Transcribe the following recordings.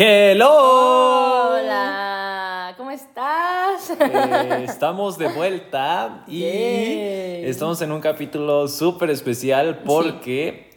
Hello. Hola, ¿cómo estás? Eh, estamos de vuelta y estamos en un capítulo súper especial porque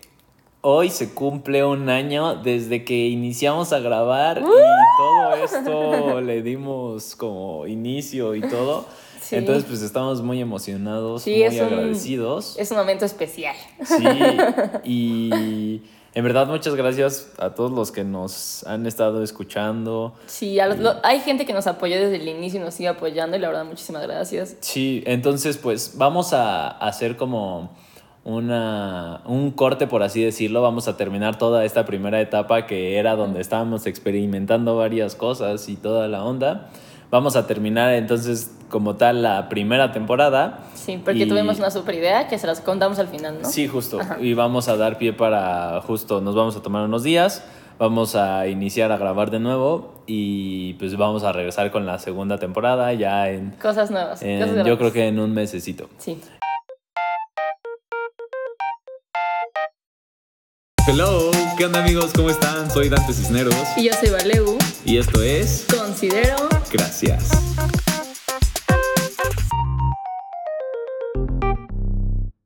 hoy se cumple un año desde que iniciamos a grabar y todo esto le dimos como inicio y todo. Sí. Entonces pues estamos muy emocionados, Sí, muy es un- agradecidos. Es un momento especial. Sí, y en verdad muchas gracias a todos los que nos han estado escuchando. Sí, a los- lo- hay gente que nos apoyó desde el inicio y nos sigue apoyando y la verdad muchísimas gracias. Sí, entonces pues vamos a hacer como una, un corte, por así decirlo. Vamos a terminar toda esta primera etapa que era donde estábamos experimentando varias cosas y toda la onda. Vamos a terminar entonces como tal la primera temporada. Sí, porque Y- tuvimos una super idea que se las contamos al final, ¿no? Sí, justo. Y vamos a dar pie para justo, nos vamos a tomar unos días, vamos a iniciar a grabar de nuevo y pues vamos a regresar con la segunda temporada ya en, Cosas nuevas. en- cosas yo creo que en un mesecito. Sí. Hello, ¿qué onda amigos? ¿Cómo están? Soy Dante Cisneros Y yo soy Valeu. y esto es Considero. Gracias.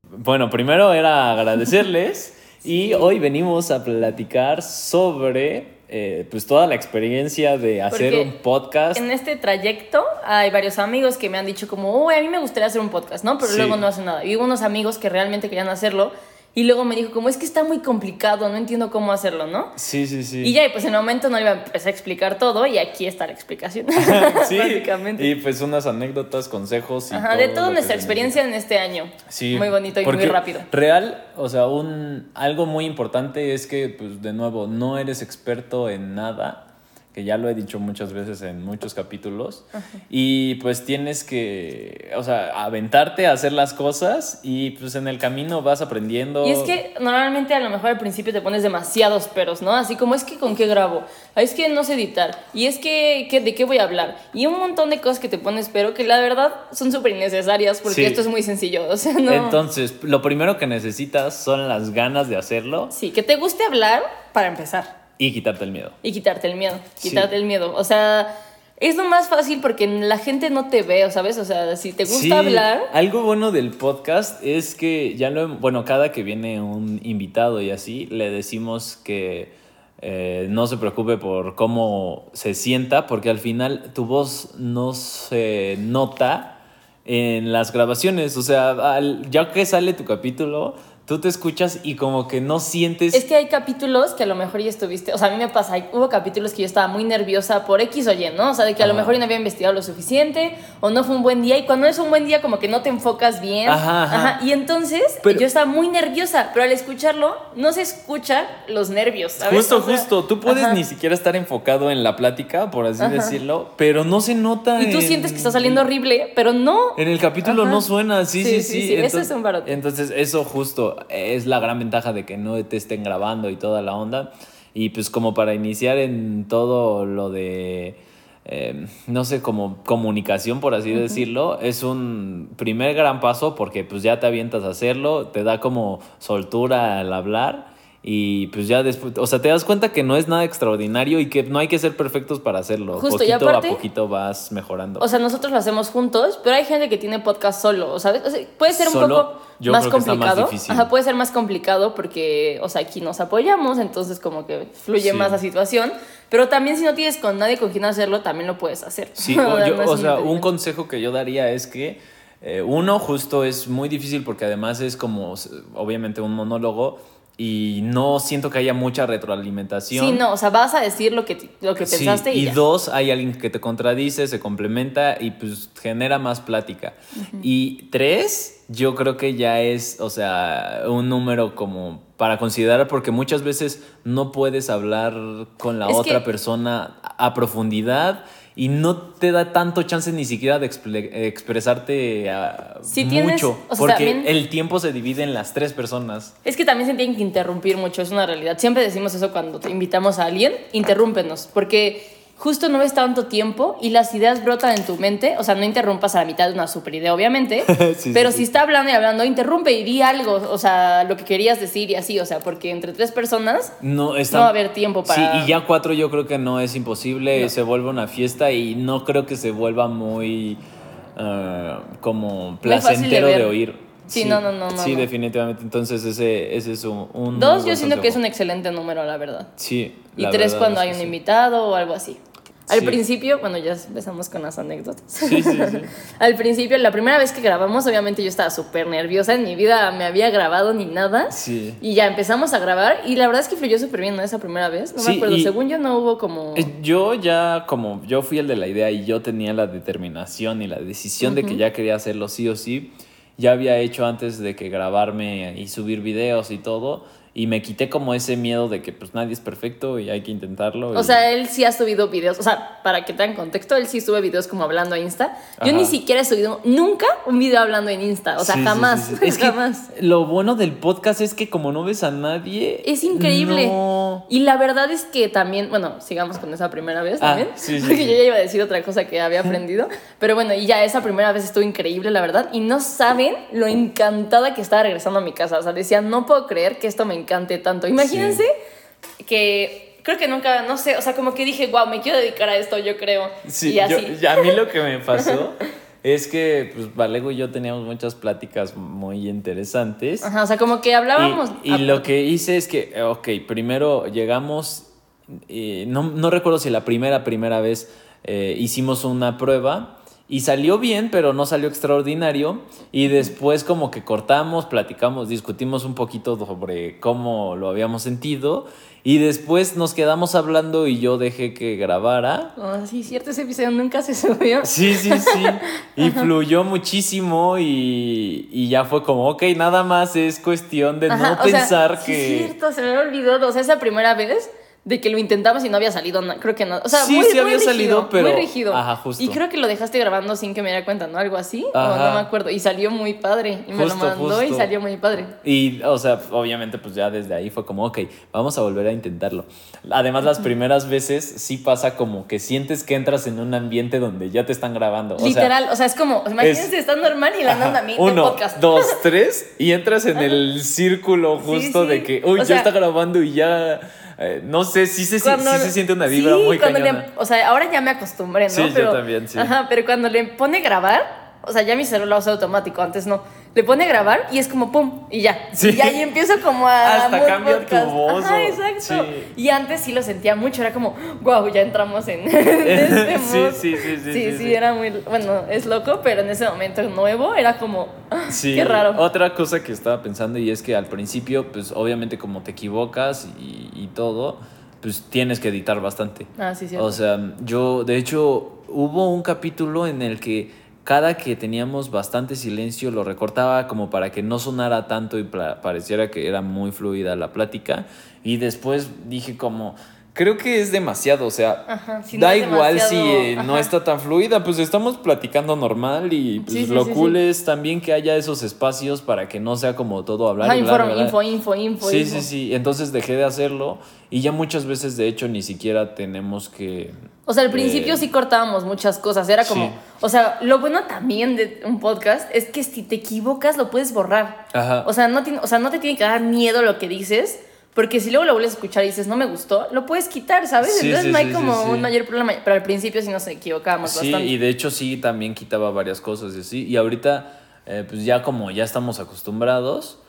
Bueno, primero era agradecerles y hoy venimos a platicar sobre eh, pues toda la experiencia de hacer Porque un podcast. En este trayecto hay varios amigos que me han dicho como, uy, a mí me gustaría hacer un podcast, ¿no? Pero Sí. luego no hacen nada. Y hubo unos amigos que realmente querían hacerlo y luego me dijo como, es que está muy complicado, no entiendo cómo hacerlo, ¿no? Sí, sí, sí. Y ya, y pues en el momento no le iba a empezar a explicar todo y aquí está la explicación. sí, Básicamente. y pues unas anécdotas, consejos y Ajá, de todo toda lo nuestra experiencia en este año. Sí. Muy bonito y muy rápido. Real, o sea, un algo muy importante es que, pues, de nuevo, no eres experto en nada, que ya lo he dicho muchas veces en muchos capítulos, y pues tienes que, o sea, aventarte a hacer las cosas y pues en el camino vas aprendiendo. Y es que normalmente a lo mejor al principio te pones demasiados peros, ¿no? Así como es que con qué grabo, es que no sé editar, y es que, que de qué voy a hablar, y un montón de cosas que te pones pero que la verdad son súper innecesarias porque Sí. esto es muy sencillo, o sea, no... Entonces, lo primero que necesitas son las ganas de hacerlo. Sí, que te guste hablar para empezar y quitarte el miedo. y quitarte el miedo, Sí. quitarte el miedo, o sea... Es lo más fácil porque la gente no te ve, ¿sabes? O sea, si te gusta Sí, hablar, Algo bueno del podcast es que ya lo, bueno, cada que viene un invitado y así, le decimos que eh, no se preocupe por cómo se sienta, porque al final tu voz no se nota en las grabaciones. O sea, al- ya que sale tu capítulo, tú te escuchas y como que no sientes... Es que hay capítulos que a lo mejor ya estuviste, o sea, a mí me pasa, hubo capítulos que yo estaba muy nerviosa por X o Y, ¿no? O sea, de que a lo mejor yo no había investigado lo suficiente o no fue un buen día y cuando es un buen día como que no te enfocas bien. Ajá, ajá. Y entonces Pero- yo estaba muy nerviosa, pero al escucharlo no se escuchan los nervios, ¿sabes? Justo, O sea, justo. Tú puedes ajá. ni siquiera estar enfocado en la plática, por así decirlo, pero no se nota. Y tú en- sientes que está saliendo horrible, pero no. En el capítulo no suena, sí, sí, Sí, sí. sí, sí, eso es un barote. Entonces, eso justo es la gran ventaja de que no te estén grabando y toda la onda. Y pues como para iniciar en todo lo de, eh, no sé, como comunicación, por así decirlo, es un primer gran paso porque pues ya te avientas a hacerlo, te da como soltura al hablar. Y pues ya después, o sea, te das cuenta que no es nada extraordinario y que no hay que ser perfectos para hacerlo. Justo, y poquito aparte- a poquito vas mejorando. O sea, nosotros lo hacemos juntos, pero hay gente que tiene podcast solo, ¿sabes? O sea, puede ser un Solo, poco yo más creo que está más complicado. difícil. Ajá, puede ser más complicado porque, o sea, aquí nos apoyamos, entonces como que fluye Sí. más la situación. Pero también si no tienes con nadie con quien hacerlo, también lo puedes hacer. Sí, o, yo- o sea, un consejo que yo daría es que eh, uno justo es muy difícil porque además es como obviamente un monólogo y no siento que haya mucha retroalimentación. Sí, no, o sea, vas a decir lo que, lo que Sí, pensaste y, y ya. dos, hay alguien que te contradice, se complementa y pues genera más plática. Y tres, yo creo que ya es, o sea, un número como para considerar porque muchas veces no puedes hablar con la Es otra que- persona a profundidad y no te da tanto chance ni siquiera de expresarte ah, tienes- mucho o sea, porque también- el tiempo se divide en las tres personas. Es que también se tienen que interrumpir mucho, es una realidad. Siempre decimos eso cuando te invitamos a alguien, interrúmpenos, porque justo no ves tanto tiempo y las ideas brotan en tu mente, o sea, no interrumpas a la mitad de una super idea, obviamente, Sí, pero sí, si sí. está hablando y hablando, interrumpe y di algo, o sea, lo que querías decir y así, o sea, porque entre tres personas No, está... no va a haber tiempo para... Sí, y ya cuatro yo creo que no es imposible, No. se vuelve una fiesta y no creo que se vuelva muy ah, como Muy fácil de placentero de, oír. Sí, no, no, no, no, Sí, no. definitivamente. Entonces ese, ese es un... un Dos, yo siento que es un excelente número, la verdad. Sí. Y la tres verdad cuando hay un sí. invitado o algo así. Al Sí. principio, bueno, ya empezamos con las anécdotas. Sí, sí, sí. Al principio, la primera vez que grabamos, obviamente yo estaba súper nerviosa. En mi vida me había grabado ni nada. Sí. Y ya empezamos a grabar. Y la verdad es que fluyó súper bien, ¿no? Esa primera vez. No me acuerdo. y- Según yo, no hubo como. Yo ya, como yo fui el de la idea y yo tenía la determinación y la decisión de que ya quería hacerlo sí o sí, ya había hecho antes de que grabarme y subir videos y todo, y me quité como ese miedo de que pues nadie es perfecto y hay que intentarlo. O y- sea, él sí ha subido videos. O sea, para que tengan contexto, él sí sube videos como hablando a Insta. Yo Ajá. ni siquiera he subido nunca un video hablando en Insta. O sea, Sí, jamás. sí, sí. Es que jamás. lo bueno del podcast es que como no ves a nadie... Es increíble. no- Y la verdad es que también, bueno, sigamos con esa primera vez Ah, también. sí, porque yo ya iba a decir otra cosa que había aprendido. Pero bueno, y ya esa primera vez estuvo increíble, la verdad. Y no saben lo encantada que estaba regresando a mi casa. O sea, decía, no puedo creer que esto me encante tanto. Imagínense que creo que nunca, no sé, o sea, como que dije, wow, me quiero dedicar a esto, yo creo. Sí, y así. yo- ya a mí lo que me pasó es que pues Valego y yo teníamos muchas pláticas muy interesantes. Ajá, o sea, como que hablábamos. Y, y lo que hice es que, eh, ok, primero llegamos, eh, no, no recuerdo si la primera, primera vez eh, hicimos una prueba y salió bien, pero no salió extraordinario. Y después como que cortamos, platicamos, discutimos un poquito sobre cómo lo habíamos sentido. Y después nos quedamos hablando y yo dejé que grabara. Oh, sí, cierto, ese episodio nunca se subió. Sí, sí, sí. Y fluyó muchísimo y, y ya fue como, ok, nada más es cuestión de Ajá, no sea, pensar sí que... es cierto, se me olvidado. O sea, esa primera vez de que lo intentamos y no había salido, na- creo que no. O sea, Sí, muy, sí muy había rígido, salido, pero- Muy rígido. Ajá, justo. Y creo que lo dejaste grabando sin que me diera cuenta, ¿no? Algo así. O no me acuerdo. Y salió muy padre. Y me lo mandó y salió muy padre. Y, o sea, obviamente, pues ya desde ahí fue como, ok, vamos a volver a intentarlo. Además, las primeras veces sí pasa como que sientes que entras en un ambiente donde ya te están grabando. O sea, Literal, o sea, es como, imagínense, está normal y la andan a mí Uno, podcast. dos, tres, y entras en el círculo Sí, justo sí. de que, uy, O ya sea- está grabando y ya, eh, no sé, sí se, sí Cuando- se siente una vibra sí, muy le- cañona. o sea, ahora ya me acostumbré, ¿no? Sí, yo pero, también, sí. Ajá, pero cuando le pone grabar, o sea, ya mi celular lo hace automático, antes no. Le pone grabar y es como pum, y ya. Sí. Y ahí empiezo como a. Hasta cambia tu podcast. voz, Ajá, o- exacto. sí. Y antes sí lo sentía mucho, era como, wow, ya entramos en, este Sí, mood. sí, sí, sí, Sí, sí, sí, sí. era muy. Bueno, es loco, pero en ese momento nuevo era como. ah, Sí, Qué raro. Otra cosa que estaba pensando y es que al principio, pues obviamente como te equivocas y, y todo, pues tienes que editar bastante. Ah, sí, cierto. O sea, yo, de hecho, hubo un capítulo en el que cada que teníamos bastante silencio lo recortaba como para que no sonara tanto y pareciera que era muy fluida la plática. Y después dije como, creo que es demasiado, o sea, Ajá, si no da igual si eh, no está tan fluida, pues estamos platicando normal y pues, Sí, sí, lo sí, cool es también que haya esos espacios para que no sea como todo hablar. Ajá, y bla, bla, bla. info, info, info. Sí, info. sí, sí. Entonces dejé de hacerlo y ya muchas veces, de hecho, ni siquiera tenemos que. O sea, al principio eh, sí cortábamos muchas cosas. Era como. O sea, lo bueno también de un podcast es que si te equivocas lo puedes borrar. Ajá. O sea, no, o sea, no te tiene que dar miedo lo que dices. Porque si luego lo vuelves a escuchar y dices, no me gustó, lo puedes quitar, ¿sabes? Sí, Entonces sí, no hay sí, como sí, sí. un mayor problema. Pero al principio sí nos equivocábamos Sí, bastante. y de hecho sí también quitaba varias cosas y así. Y ahorita, eh, pues ya como ya estamos acostumbrados,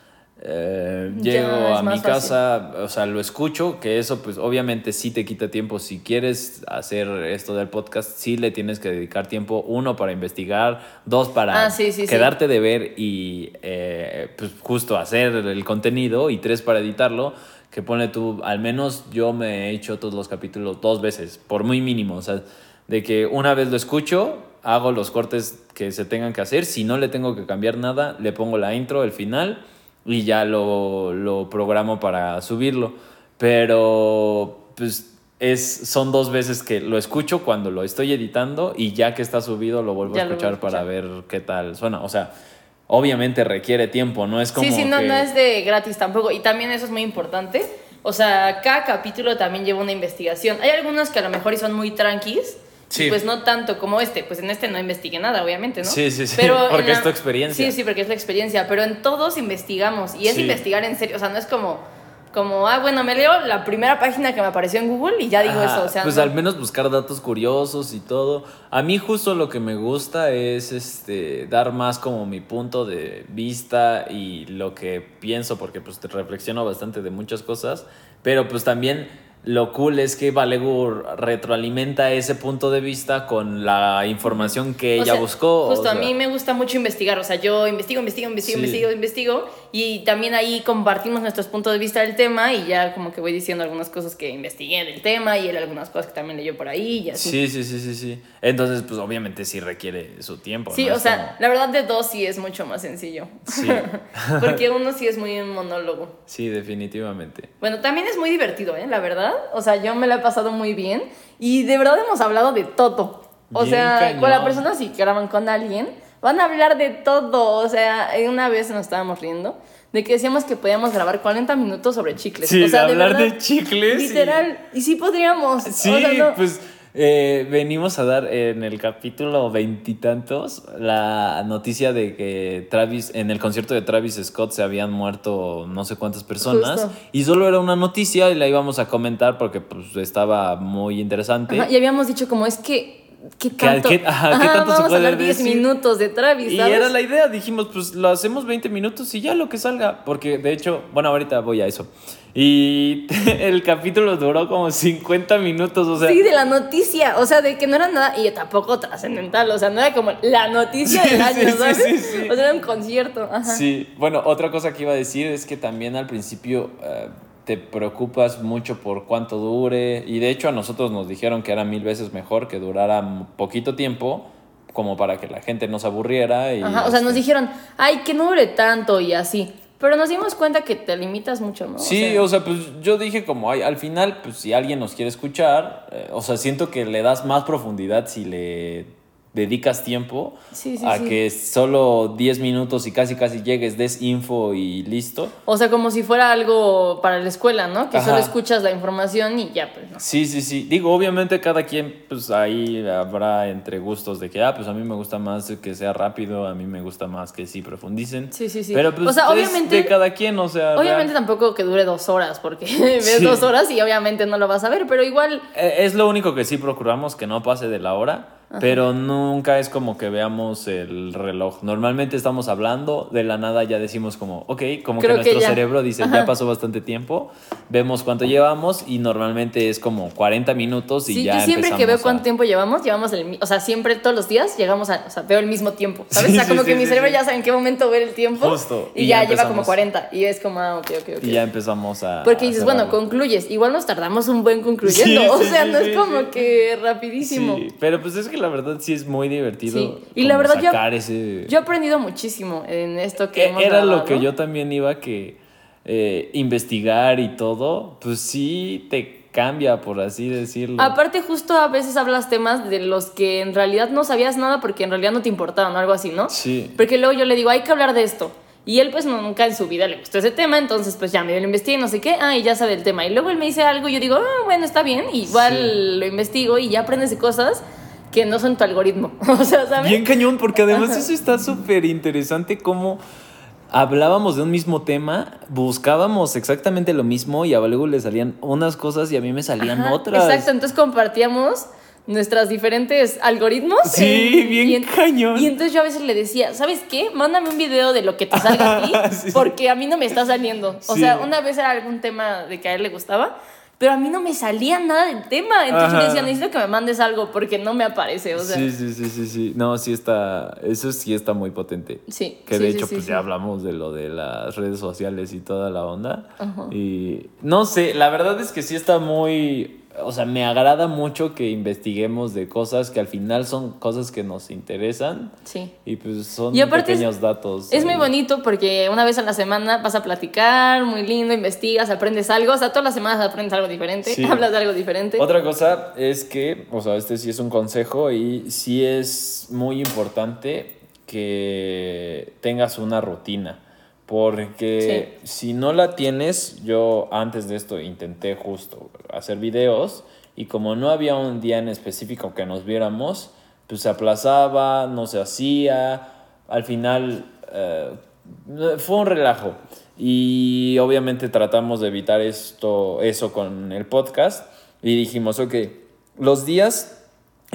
eh, llego a mi casa, o sea, lo escucho, que eso pues obviamente sí te quita tiempo. Si quieres hacer esto del podcast, sí le tienes que dedicar tiempo, uno para investigar, dos para Ah, sí, sí, sí. quedarte de ver y eh, pues justo hacer el contenido y tres para editarlo. Que pone tú, al menos yo me he hecho todos los capítulos dos veces, por muy mínimo. O sea, de que una vez lo escucho, hago los cortes que se tengan que hacer. Si no le tengo que cambiar nada, le pongo la intro, el final y ya lo, lo programo para subirlo. Pero, pues, es, son dos veces que lo escucho cuando lo estoy editando y ya que está subido lo vuelvo Ya a escuchar para ver qué tal suena. O sea, obviamente requiere tiempo, no es como Sí, sí, no, que- no es de gratis tampoco. Y también eso es muy importante. o sea, cada capítulo también lleva una investigación. Hay algunos que a lo mejor son muy tranquis. Sí. Pues no tanto como este, pues en este no investigué nada, obviamente, ¿no? Sí, sí, sí, porque es tu experiencia. Sí, sí, porque es la experiencia, pero en todos investigamos y es Sí. investigar en serio, o sea, no es como, como, ah, bueno, me leo la primera página que me apareció en Google y ya digo eso, o sea, pues no. al menos buscar datos curiosos y todo. A mí justo lo que me gusta es este dar más como mi punto de vista y lo que pienso porque pues te reflexiono bastante de muchas cosas, pero pues también lo cool es que Valegur retroalimenta ese punto de vista con la información que O ella sea, buscó. o Justo a mí me gusta mucho investigar, o sea, yo investigo, investigo, investigo, Sí. investigo, investigo y también ahí compartimos nuestros puntos de vista del tema y ya como que voy diciendo algunas cosas que investigué del tema y él algunas cosas que también leyó por ahí y así. Sí, sí, sí, sí, sí. Entonces, pues obviamente sí requiere su tiempo. Sí, ¿no? o sea, como- la verdad de dos sí es mucho más sencillo. Sí, Porque uno sí es muy un monólogo. sí, definitivamente. Bueno, también es muy divertido, ¿eh? La verdad. O sea, yo me la he pasado muy bien. Y de verdad hemos hablado de todo. O Bien sea, cañón. con la persona si graban con alguien, van a hablar de todo. O sea, una vez nos estábamos riendo de que decíamos que podíamos grabar 40 minutos sobre chicles. Sí, o sea, de hablar verdad, de chicles y- Literal. Y, sí podríamos. Sí, O sea, no- pues eh, venimos a dar en el capítulo veintitantos la noticia de que Travis, en el concierto de Travis Scott se habían muerto no sé cuántas personas Justo. y solo era una noticia y la íbamos a comentar porque pues estaba muy interesante. Ajá, y habíamos dicho como es que... ¿Qué tanto? qué- ajá, ¿qué tanto se vamos a puede hablar 10 decir? minutos de Travis, Y ¿sabes? era la idea, dijimos, pues lo hacemos 20 minutos y ya lo que salga. Porque de hecho, bueno, ahorita voy a eso. Y el capítulo duró como 50 minutos, o sea. Sí, de la noticia, o sea, de que no era nada, y tampoco trascendental, o sea, no era como la noticia Sí, del año, sí. O sea, era un concierto, ajá. Sí, bueno, otra cosa que iba a decir es que también al principio eh, te preocupas mucho por cuánto dure y de hecho a nosotros nos dijeron que era mil veces mejor que durara poquito tiempo como para que la gente no se aburriera y Ajá, o sea, nos este, dijeron, ay, que no dure tanto y así, pero nos dimos cuenta que te limitas mucho, ¿no? O Sí, sea, o sea, pues yo dije como ay, al final, pues si alguien nos quiere escuchar, eh, o sea, siento que le das más profundidad si le dedicas tiempo Sí, sí, a sí. que solo 10 minutos y casi casi llegues, des info y listo. o sea, como si fuera algo para la escuela, ¿no? Que Ajá. solo escuchas la información y ya, pues no. Sí, sí, sí. Digo, obviamente cada quien, pues ahí habrá entre gustos de que, ah, pues a mí me gusta más que sea rápido, a mí me gusta más que sí profundicen. Sí, sí, sí. Pero pues O sea, es obviamente- de cada quien, o sea. Obviamente real- tampoco que dure dos horas, porque ves dos horas y obviamente no lo vas a ver, pero igual Eh, Es lo único que sí procuramos, que no pase de la hora. Pero nunca es como que veamos el reloj. Normalmente estamos hablando, de la nada ya decimos como, ok, como Creo que que nuestro ya. cerebro dice, Ajá. ya pasó bastante tiempo, vemos cuánto llevamos y normalmente es como 40 minutos y Sí, ya yo siempre que veo a- cuánto tiempo llevamos, llevamos el o sea, siempre todos los días llegamos a, o sea, veo el mismo tiempo, ¿sabes? Sí, o sea, como sí, que mi cerebro ya sabe en qué momento ver el tiempo Justo, y, y ya, ya lleva como empezamos. 40 y es como, ah, ok, ok, ok. Y ya empezamos a... Porque dices, bueno, cerrarlo. concluyes, igual nos tardamos un buen concluyendo, o sea, no es como que rapidísimo. Sí, pero pues es que la verdad sí es muy divertido. Sí, y la verdad yo- sacar ese... Yo he aprendido muchísimo en esto que Eh, hemos Era lo que yo también iba que eh, investigar y todo, pues sí te cambia, por así decirlo. Aparte, justo a veces hablas temas de los que en realidad no sabías nada porque en realidad no te importaban o algo así, ¿no? Sí. Porque luego yo le digo, hay que hablar de esto. Y él, pues, nunca en su vida le gustó ese tema, entonces, pues, ya me lo investigué, no sé qué, ah, y ya sabe el tema. Y luego él me dice algo y yo digo, ah, bueno, está bien, igual Sí. lo investigo y ya aprendes de cosas que no son tu algoritmo. o sea, ¿sabes? Bien cañón, porque además eso está súper interesante como hablábamos de un mismo tema, buscábamos exactamente lo mismo y a luego le salían unas cosas y a mí me salían Ajá, otras. Exacto, entonces compartíamos nuestras diferentes algoritmos. Sí, en- bien y en- cañón. Y entonces yo a veces le decía, ¿sabes qué? Mándame un video de lo que te salga a ti, Sí. porque a mí no me está saliendo. O Sí. sea, una vez era algún tema de que a él le gustaba, pero a mí no me salía nada del tema. Entonces yo le Ajá. decía, necesito que me mandes algo porque no me aparece. O sea, sí, sí, sí, sí, sí. No, sí está, eso sí está muy potente. sí. Que sí, de sí, hecho, sí, pues ya hablamos de lo de las redes sociales y toda la onda. Ajá. Y no sé, la verdad es que sí está muy. O sea, me agrada mucho que investiguemos de cosas que al final son cosas que nos interesan. Sí. Y pues son Y aparte es- pequeños datos. Es muy bonito porque una vez a la semana vas a platicar, muy lindo, investigas, aprendes algo. O sea, todas las semanas aprendes algo diferente, Sí. hablas de algo diferente. Otra cosa es que, o sea, este sí es un consejo y sí es muy importante que tengas una rutina. Porque si no la tienes, yo antes de esto intenté justo hacer videos y como no había un día en específico que nos viéramos, pues se aplazaba, no se hacía, al final eh, fue un relajo. Y obviamente tratamos de evitar esto, eso con el podcast y dijimos, ok, los días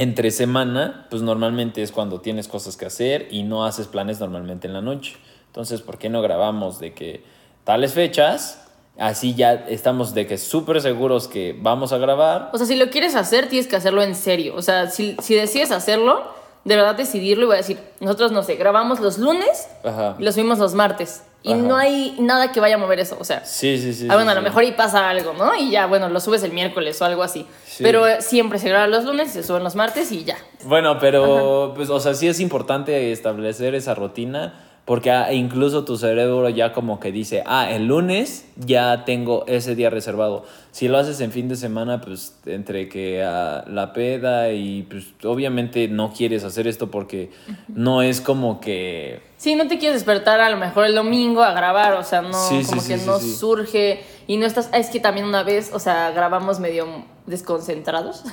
entre semana, pues normalmente es cuando tienes cosas que hacer y no haces planes normalmente en la noche. Entonces, ¿por qué no grabamos de que tales fechas? Así ya estamos de que súper seguros que vamos a grabar. O sea, si lo quieres hacer, tienes que hacerlo en serio. O sea, si, si decides hacerlo, de verdad decidirlo y voy a decir, nosotros, no sé, grabamos los lunes y los subimos los martes. Y no hay nada que vaya a mover eso, o sea. Sí, sí, sí. Ah, bueno, sí, a lo sí. mejor y pasa algo, ¿no? Y ya, bueno, lo subes el miércoles o algo así. Pero siempre se graba los lunes se suben los martes y ya. Bueno, pero, pues, o sea, sí es importante establecer esa rutina porque ah, incluso tu cerebro ya como que dice, ah, el lunes ya tengo ese día reservado. Si lo haces en fin de semana, pues entre que ah, la peda y pues obviamente no quieres hacer esto porque no es como que... Sí, no te quieres despertar a lo mejor el domingo a grabar, o sea, no, Sí, como sí, que sí, no surge y no estás, es que también una vez, o sea, grabamos medio desconcentrados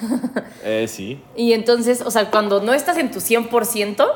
Eh, sí. y entonces, o sea, cuando no estás en tu 100%,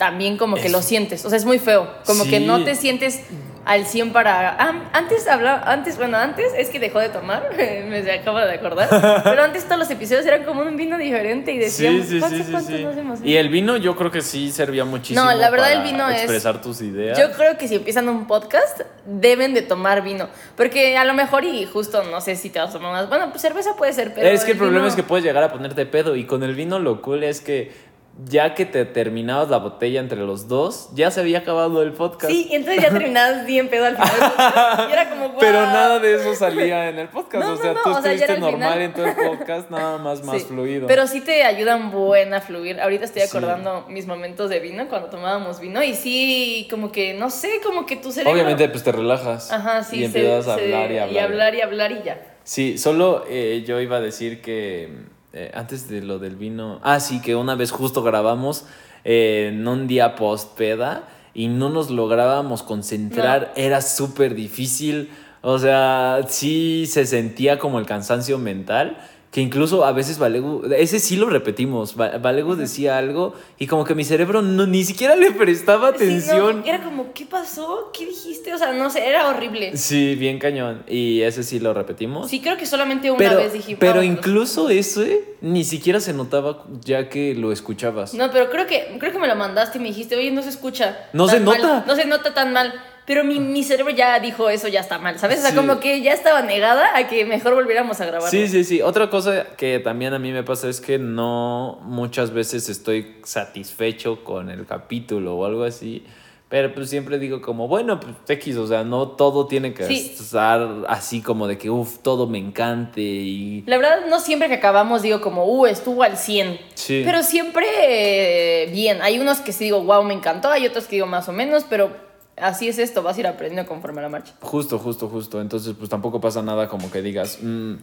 también como que Es- lo sientes, o sea, es muy feo, como que Sí. no te sientes al 100 para... Ah, antes hablaba, antes, bueno, antes es que dejó de tomar, me se acaba de acordar, pero antes todos los episodios eran como un vino diferente y decíamos, sí, sí, ¿cuántos, sí, sí, cuántos sí. nos hemos Y el vino yo creo que sí servía muchísimo No, la verdad, para el vino es- expresar tus ideas. Yo creo que si empiezan un podcast, deben de tomar vino. Porque a lo mejor, y justo no sé si te vas a tomar más. Bueno, pues cerveza puede ser, pero. es que el problema vino- es que puedes llegar a ponerte pedo y con el vino lo cool es que ya que te terminabas la botella entre los dos, ya se había acabado el podcast. Sí, y entonces ya terminabas bien pedo al final. Y era como, wow. Pero nada de eso salía en el podcast. No, o no, sea, no, tú o sea, ya estuviste normal en todo el podcast, nada más más Sí, fluido. Pero sí te ayudan buen a fluir. Ahorita estoy Sí. acordando mis momentos de vino cuando tomábamos vino y sí, como que, no sé, como que tu cerebro... Obviamente, pues te relajas. Ajá, sí. Y se- empiezas a se- hablar y hablar. Y hablar y hablar y ya. Sí, solo eh, yo iba a decir que eh, antes de lo del vino. Ah, sí, que una vez justo grabamos eh, en un día post peda y no nos lográbamos concentrar. Era súper difícil. O sea, sí se sentía como el cansancio mental. Que incluso a veces Valegu, ese sí lo repetimos. Va- Valegu decía algo y como que mi cerebro no, ni siquiera le prestaba Sí, no, atención. era como, ¿qué pasó? ¿Qué dijiste? O sea, no sé, era horrible. Sí, bien cañón. Y ese sí lo repetimos. Sí, creo que solamente una pero, vez dije. pero incluso eso eh, ni siquiera se notaba ya que lo escuchabas. No, pero creo que, creo que me lo mandaste y me dijiste, oye, no se escucha. No se mal, nota. no se nota tan mal. Pero mi, mi cerebro ya dijo eso, ya está mal, ¿sabes? O sea, Sí. como que ya estaba negada a que mejor volviéramos a grabar. Sí, sí, sí. Otra cosa que también a mí me pasa es que no muchas veces estoy satisfecho con el capítulo o algo así. Pero pues siempre digo como, bueno, pues X, o sea, no todo tiene que Sí. estar así como de que, uff, todo me encante y... La verdad, no siempre que acabamos digo como, uh, estuvo al 100. Sí. Pero siempre eh, bien. Hay unos que sí digo, wow, me encantó. Hay otros que digo más o menos, pero así es esto. Vas a ir aprendiendo conforme a la marcha. Justo, justo, justo. Entonces pues tampoco pasa nada como que digas, "Mm,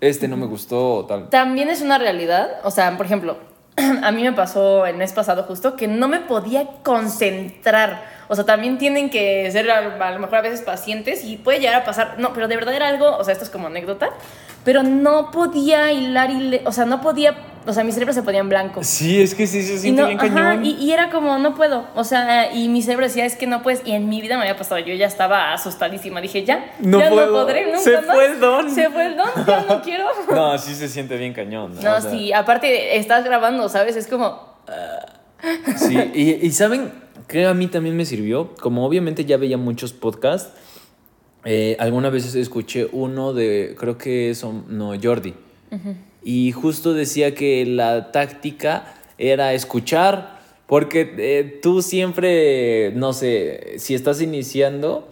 este no me gustó o tal. También es una realidad, o sea, por ejemplo, a mí me pasó el mes pasado justo que no me podía concentrar. O sea, también tienen que ser a, a lo mejor a veces pacientes y puede llegar a pasar, no, pero de verdad era algo, o sea, esto es como anécdota, pero no podía hilar, hile- o sea, no podía, o sea, mi cerebro se ponía en blanco. Sí, es que sí se Y, siente no, bien ajá, cañón. y, y era como, no puedo. O sea, y mi cerebro decía, es que no puedes. Y en mi vida me había pasado, yo ya estaba asustadísima. Dije, ya, No ya puedo. no podré nunca Se más. fue el don. Se fue el don, ya no quiero. No, sí se siente bien cañón. No, o sea, sí, aparte estás grabando, ¿sabes? Es como. Sí, y, y ¿saben qué a mí también me sirvió? Como obviamente ya veía muchos podcasts, eh, algunas veces escuché uno de, creo que son, no, Jordi. Y justo decía que la táctica era escuchar, porque eh, tú siempre, no sé, si estás iniciando,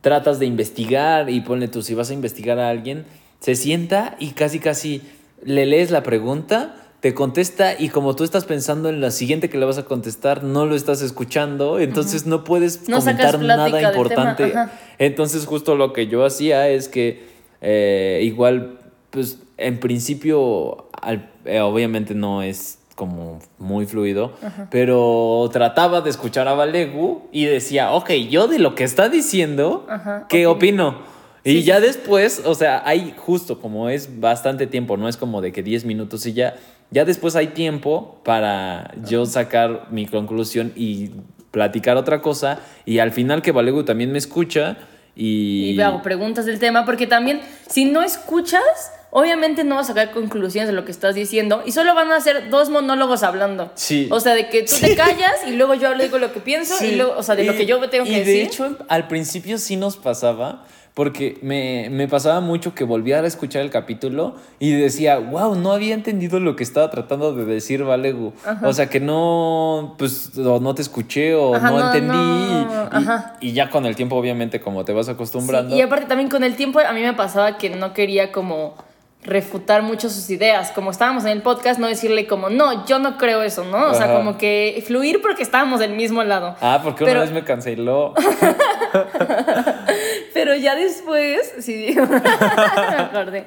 tratas de investigar y ponle tú, si vas a investigar a alguien, se sienta y casi casi le lees la pregunta, te contesta y como tú estás pensando en la siguiente que le vas a contestar, no lo estás escuchando, entonces no puedes No comentar nada importante. Entonces justo lo que yo hacía es que eh, igual, pues en principio, al- eh, obviamente no es como muy fluido, pero trataba de escuchar a Balegu y decía, ok, yo de lo que está diciendo, Ajá, ¿qué opino. opino? Y ya después, o sea, hay justo como es bastante tiempo, no es como de que 10 minutos y ya, ya después hay tiempo para yo sacar mi conclusión y platicar otra cosa y al final que Balegu también me escucha y... Y hago preguntas del tema, porque también, si no escuchas, obviamente no vas a sacar conclusiones de lo que estás diciendo y solo van a ser dos monólogos hablando. Sí. O sea, de que tú te callas y luego yo digo lo que pienso y luego, o sea, de lo que yo tengo y que de decir. hecho, al principio sí nos pasaba, porque me, me pasaba mucho que volvía a escuchar el capítulo y decía, wow, no había entendido lo que estaba tratando de decir Valegu. O sea, que no, pues, o no te escuché o Ajá, no, no, entendí. no, y- ya con el tiempo, obviamente, como te vas acostumbrando. Sí, y aparte también con el tiempo a mí me pasaba que no quería como refutar mucho sus ideas, como estábamos en el podcast, no decirle como, no, yo no creo eso, ¿no? O sea, como que fluir porque estábamos del mismo lado. Ah, porque Pero- una vez me canceló. Ya después, sí, me acordé.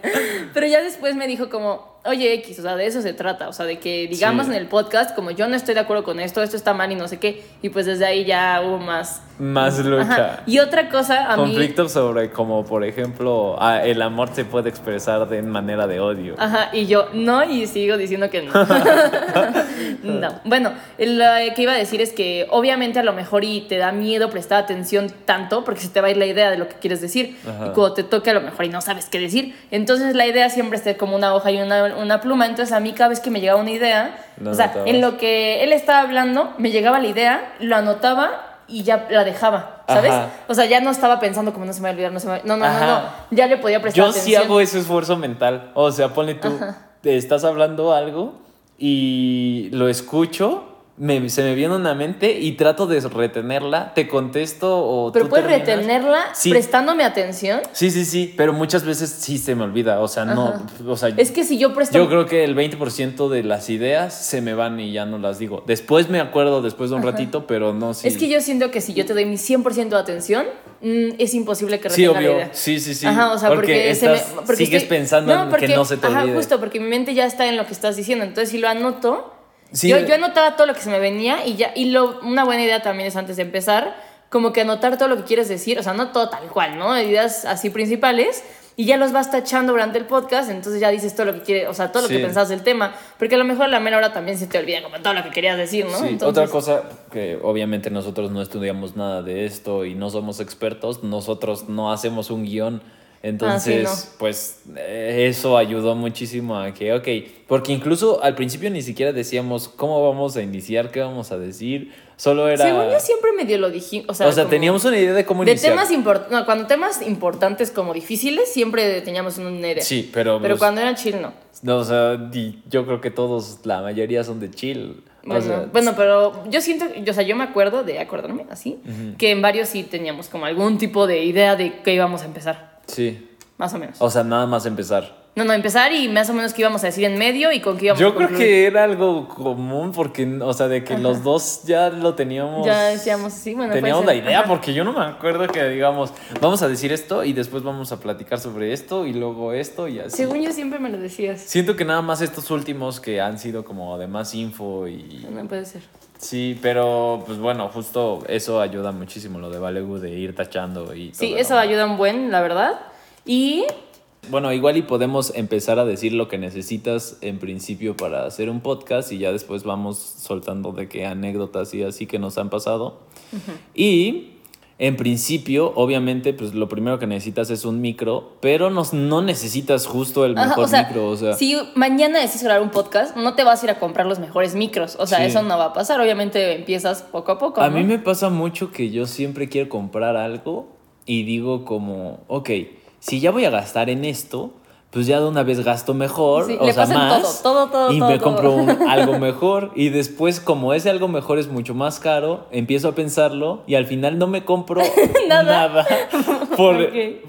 Pero ya después me dijo como, oye, X, o sea, de eso se trata. O sea, de que digamos Sí. en el podcast, como yo no estoy de acuerdo con esto, esto está mal y no sé qué. Y pues desde ahí ya hubo más. Más lucha. Ajá. Y otra cosa, a mí. Conflictos sobre como, por ejemplo, ah, el amor se puede expresar de manera de odio. Ajá, y yo no, y sigo diciendo que no. no. Bueno, lo que iba a decir es que obviamente a lo mejor y te da miedo prestar atención tanto porque se te va a ir la idea de lo que quieres decir. Ajá. Y cuando te toque a lo mejor y no sabes qué decir. Entonces la idea siempre es tener como una hoja y una, una pluma. Entonces a mí cada vez que me llegaba una idea, Lo o sea, anotabas. en lo que él estaba hablando, me llegaba la idea, lo anotaba y ya la dejaba, ¿sabes? Ajá. O sea, ya no estaba pensando como no se me va a olvidar, no se me va a... No, no, no, Ajá. no. Ya le podía prestar Yo atención. sí hago ese esfuerzo mental. O sea, ponle tú, te estás hablando algo y lo escucho, me- se me viene una mente y trato de retenerla, te contesto o Pero tú puedes terminas. retenerla Sí. prestándome atención. Sí, sí, sí, pero muchas veces sí se me olvida, o sea, no, o sea, Es que si yo presto. yo creo que el 20% de las ideas se me van y ya no las digo. Después me acuerdo después de un ratito, pero no sí. Es que yo siento que si yo te doy mi 100% de atención, mm, es imposible que Sí, retenga la obvio. idea. Sí, sí, sí. Ajá, o sea, porque, Porque se me- estás- porque sigues estoy- pensando en que no se te Ajá, olvide. justo, porque mi mente ya está en lo que estás diciendo. Entonces, si lo anoto, Sí. yo, yo anotaba todo lo que se me venía y ya. Y lo, una buena idea también es antes de empezar, como que anotar todo lo que quieres decir, o sea, no todo tal cual, ¿no? Ideas así principales. Y ya los vas tachando durante el podcast, entonces ya dices todo lo que quieres, o sea, todo lo que pensabas del tema, porque a lo mejor a la mera hora también se te olvida como todo lo que querías decir, ¿no? Sí, Entonces- otra cosa que obviamente nosotros no estudiamos nada de esto y no somos expertos, nosotros no hacemos un guion, entonces Ah, sí, no. pues eh, eso ayudó muchísimo a que, ok, porque incluso al principio ni siquiera decíamos cómo vamos a iniciar, qué vamos a decir, solo era... Según yo siempre medio lo dije, o sea, o sea, como- teníamos una idea de cómo de iniciar. temas importantes, no, cuando temas importantes como difíciles siempre teníamos una idea. Sí, pero... Pero cuando era chill no. no, o sea, yo creo que todos, la mayoría son de chill. O Bueno, sea, bueno, pero yo siento, o sea, yo me acuerdo de acordarme así, que en varios sí teníamos como algún tipo de idea de qué íbamos a empezar, Sí, más o menos. o sea, nada más empezar. No, no, empezar y más o menos qué íbamos a decir en medio y con qué íbamos Yo a creo que era algo común porque, o sea, de que los dos ya lo teníamos. Ya decíamos así, bueno, Teníamos la idea Ajá. porque yo no me acuerdo que digamos, vamos a decir esto y después vamos a platicar sobre esto y luego esto y así. Según yo siempre me lo decías. Siento que nada más estos últimos que han sido como de más info y... No puede ser. Sí, pero pues bueno, justo eso ayuda muchísimo lo de Valegu de ir tachando y... Sí, eso ayuda un buen, la verdad. Y Bueno, igual y podemos empezar a decir lo que necesitas en principio para hacer un podcast y ya después vamos soltando de qué anécdotas y así que nos han pasado. Y en principio, obviamente, pues lo primero que necesitas es un micro, pero no, no necesitas justo el Ajá, mejor o sea, micro, o sea, si mañana decides grabar un podcast, no te vas a ir a comprar los mejores micros. O sea, Sí. eso no va a pasar. Obviamente empiezas poco a poco. a ¿no? mí me pasa mucho que yo siempre quiero comprar algo y digo como, ok, si ya voy a gastar en esto, pues ya de una vez gasto mejor, Sí, o le sea, más. todo, todo, todo, y me compro un- algo mejor. Y después, como ese algo mejor es mucho más caro, empiezo a pensarlo y al final no me compro Nada. nada. por,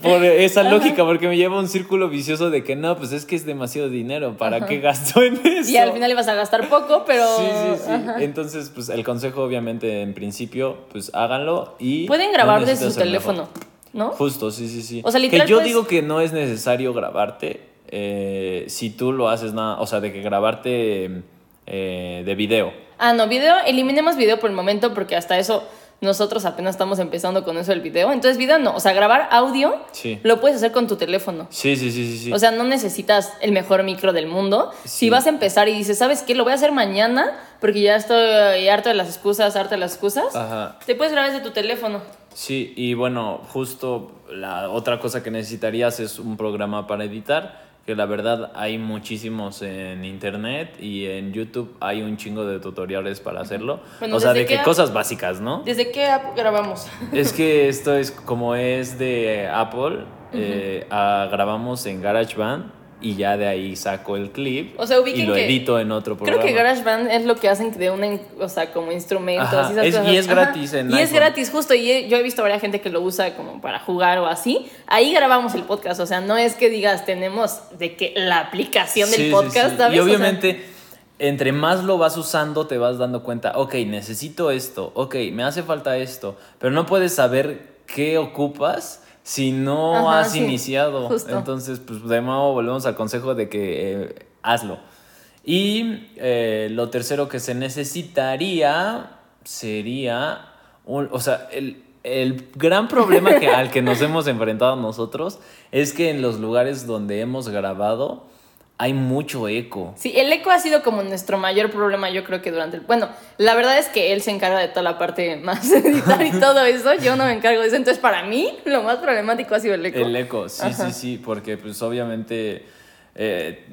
por esa lógica, porque me lleva a un círculo vicioso de que no, pues es que es demasiado dinero. ¿Para qué gasto en eso? Y al final ibas a gastar poco, pero. Sí, sí, sí. Ajá. Entonces, pues el consejo, obviamente, en principio, pues háganlo y. Pueden grabar no desde su mejor. ¿No? Justo, sí, sí, sí. O sea, que literal, yo pues- digo que no es necesario grabarte eh, si tú lo haces nada, o sea, de que grabarte eh, de video. Ah, no, video, eliminemos video por el momento porque hasta eso nosotros apenas estamos empezando con eso del video. Entonces, video no, o sea, grabar audio Sí. lo puedes hacer con tu teléfono. Sí, sí, sí, sí. sí. O sea, no necesitas el mejor micro del mundo. Sí. Si vas a empezar y dices, ¿sabes qué? Lo voy a hacer mañana porque ya estoy harto de las excusas, harto de las excusas. Ajá. Te puedes grabar desde tu teléfono. Sí, y bueno, justo la otra cosa que necesitarías es un programa para editar, que la verdad hay muchísimos en internet y en YouTube hay un chingo de tutoriales para hacerlo. Bueno, o sea, ¿desde de que qué- cosas básicas, ¿no? ¿Desde qué app grabamos? Es que esto es como es de Apple, eh, grabamos en GarageBand y ya de ahí saco el clip O sea, y lo que- edito en otro Creo programa. que GarageBand es lo que hacen de una, o sea, como instrumentos Ajá, y esas es- y cosas. es gratis en Y es gratis, justo. Y he- yo he visto a varias gente que lo usa como para jugar o así. Ahí grabamos el podcast. O sea, no es que digas, tenemos de que la aplicación del Sí, podcast, sí. ¿sabes? Y O sea, obviamente, entre más lo vas usando, te vas dando cuenta, ok, necesito esto, ok, me hace falta esto, pero no puedes saber qué ocupas si no Ajá, has sí, iniciado. justo. Entonces, pues de nuevo volvemos al consejo de que eh, hazlo. Y eh, lo tercero que se necesitaría sería, un- o sea, el, el gran problema que, al que nos hemos enfrentado nosotros es que en los lugares donde hemos grabado hay mucho eco. Sí, el eco ha sido como nuestro mayor problema, yo creo que durante el... Bueno, la verdad es que él se encarga de toda la parte más editar y todo eso, yo no me encargo de eso, entonces para mí lo más problemático ha sido el eco. El eco, sí, Ajá. sí, sí, porque pues obviamente eh,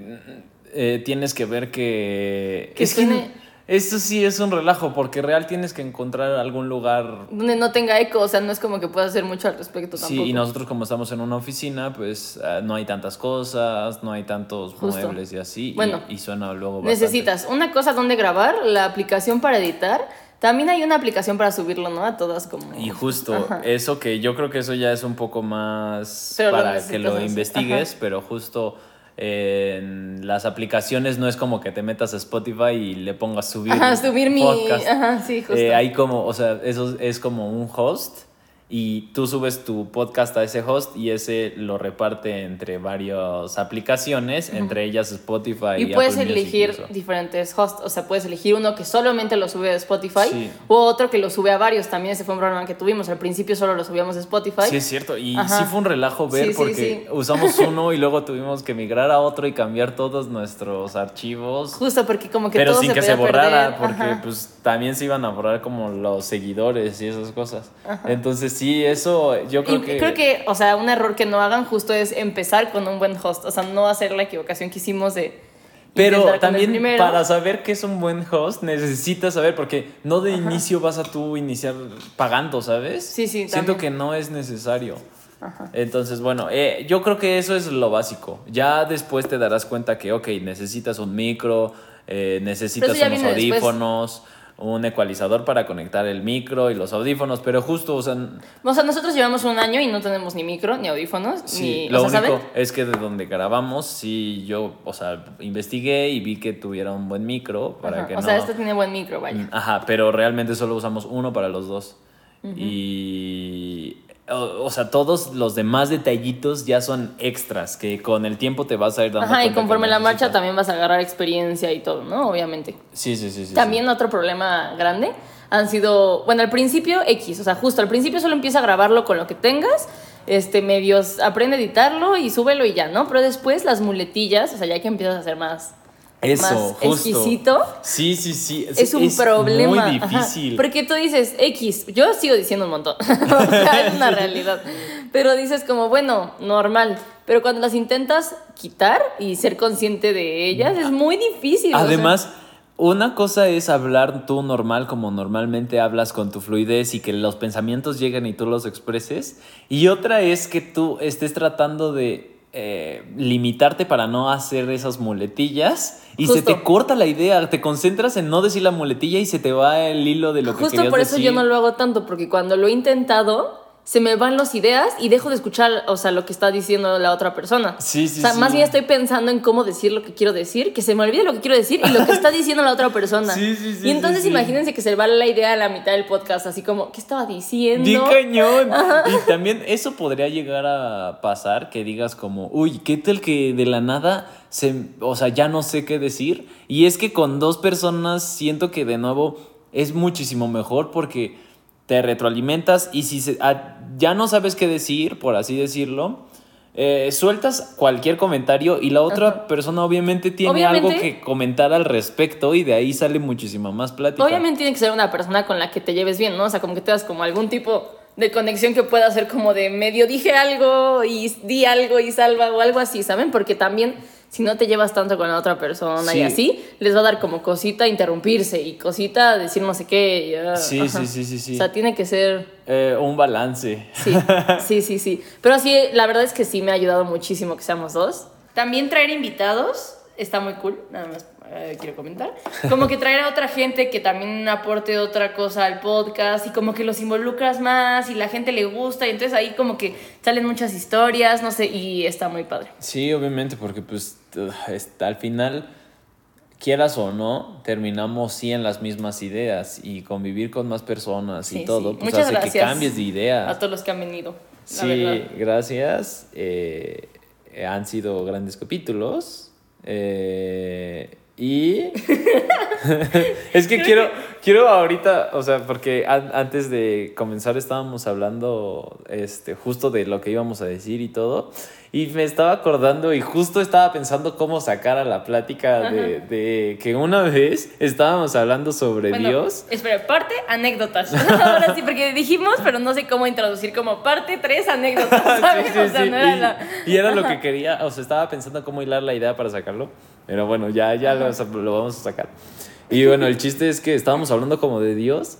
eh, tienes que ver que... Que es que esto sí es un relajo, porque real tienes que encontrar algún lugar Donde no tenga eco, o sea, no es como que puedas hacer mucho al respecto tampoco. Sí, y nosotros como estamos en una oficina, pues ah, no hay tantas cosas, no hay tantos Justo. muebles y así, Bueno, y, suena luego bastante. Necesitas una cosa donde grabar, la aplicación para editar. También hay una aplicación para subirlo, ¿no? A todas como... Y justo Ajá. eso que yo creo que eso ya es un poco más Pero lo para que lo investigues, ajá. pero justo en las aplicaciones no es como que te metas a Spotify y le pongas subir Ajá, subir mi... podcast. Ajá, sí, justo. Eh, hay como, o sea, eso es como un host y tú subes tu podcast a ese host y ese lo reparte entre varias aplicaciones, entre ellas Spotify y, y puedes Apple elegir diferentes hosts, o sea, puedes elegir uno que solamente lo sube de Spotify Sí. o otro que lo sube a varios. También ese fue un problema que tuvimos. Al principio solo lo subíamos a Spotify. Sí, es cierto. Y Ajá. sí fue un relajo ver Sí, porque sí. usamos uno y luego tuvimos que migrar a otro y cambiar todos nuestros archivos. Justo porque como que pero todo sin se que se borrara, perder. porque Ajá. pues también se iban a borrar como los seguidores y esas cosas. Entonces sí, eso yo creo Y que... creo que, o sea, un error que no hagan justo es empezar con un buen host. O sea, no hacer la equivocación que hicimos de. Pero también para saber que es un buen host necesitas saber, porque no de inicio vas a tú iniciar pagando, ¿sabes? Sí, sí, Siento también. que no es necesario. Entonces, bueno, eh, yo creo que eso es lo básico. Ya después te darás cuenta que, ok, necesitas un micro, eh, necesitas unos después. Un ecualizador para conectar el micro y los audífonos, pero justo, o sea, O sea, nosotros llevamos un año y no tenemos ni micro, ni audífonos, Sí, ni. lo o sea, único ¿saben? es que de donde grabamos, sí, yo, o sea, investigué y vi que tuviera un buen micro para Ajá, que O no... sea, este tiene buen micro, vaya. Ajá, pero realmente solo usamos uno para los dos. Y... O, o sea, todos los demás detallitos ya son extras que con el tiempo te vas a ir dando Ajá, y cuenta conforme la marcha también vas a agarrar experiencia y todo, ¿no? Obviamente. Sí, sí, sí. sí, También otro problema grande han sido, bueno, al principio X, o sea, justo al principio solo empieza a grabarlo con lo que tengas, este, medios, aprende a editarlo y súbelo y ya, ¿no? Pero después las muletillas, o sea, ya que empiezas a hacer más, Eso, más justo. exquisito, Sí, sí, sí. es un problema. Muy Ajá, difícil. porque tú dices X, yo sigo diciendo un montón, o sea, es una realidad. Pero dices como, bueno, normal. Pero cuando las intentas quitar y ser consciente de ellas, es muy difícil. o sea. Además, una cosa es hablar tú normal como normalmente hablas con tu fluidez y que los pensamientos lleguen y tú los expreses. Y otra es que tú estés tratando de eh, limitarte para no hacer esas muletillas y se Justo. te corta la idea, te concentras en no decir la muletilla y se te va el hilo de lo que Justo por eso yo no lo hago tanto, porque cuando lo he intentado, se me van las ideas y dejo de escuchar, o sea, lo que está diciendo la otra persona. Sí, sí, O sea, sí. más bien estoy pensando en cómo decir lo que quiero decir, que se me olvide lo que quiero decir y lo que está diciendo la otra persona. Sí, sí, sí, Y entonces sí, sí. imagínense que se le va la idea a la mitad del podcast, así como, ¿qué estaba diciendo? Di cañón. Y también eso podría llegar a pasar que digas como, uy, ¿qué tal que de la nada se, o sea, ya no sé qué decir? Y es que con dos personas siento que de nuevo es muchísimo mejor porque te retroalimentas y si se- ah, ya no sabes qué decir, por así decirlo, eh, sueltas cualquier comentario y la otra persona obviamente tiene algo que comentar al respecto y de ahí sale muchísima más plática. Obviamente tiene que ser una persona con la que te lleves bien, ¿no? O sea, como que tengas como algún tipo de conexión que pueda ser como de medio dije algo y di algo y salva o algo así, ¿saben? Porque también si no te llevas tanto con la otra persona y Sí. así, les va a dar como cosita interrumpirse y cosita decir no sé qué. y, ah, sí, sí, sí, sí. O sea, tiene que ser Eh, un balance. Sí, sí, sí, sí. Pero sí, la verdad es que sí me ha ayudado muchísimo que seamos dos. También traer invitados está muy cool, nada más eh, quiero comentar. Como que traer a otra gente que también aporte otra cosa al podcast y como que los involucras más y la gente le gusta y entonces ahí como que salen muchas historias, no sé, y está muy padre. Sí, obviamente, porque pues al final, quieras o no, terminamos sí en las mismas ideas y convivir con más personas Sí, y todo, sí. pues Muchas hace gracias que cambies de A ideas. todos los que han venido. la Sí, verdad. gracias. eh, han sido grandes capítulos. Eh, y es que quiero, quiero ahorita, o sea, porque an- antes de comenzar estábamos hablando este, justo de lo que íbamos a decir y todo. Y me estaba acordando y justo estaba pensando cómo sacar a la plática de, de que una vez estábamos hablando sobre Bueno, Dios. Espera, parte anécdotas. Ahora sí, porque dijimos, pero no sé cómo introducir como parte tres anécdotas. ¿sabes? Sí, sí, o sea, sí. no era y, la... y era lo que quería, o sea, estaba pensando cómo hilar la idea para sacarlo, pero bueno, ya, ya lo, lo vamos a sacar. Y bueno, el chiste es que estábamos hablando como de Dios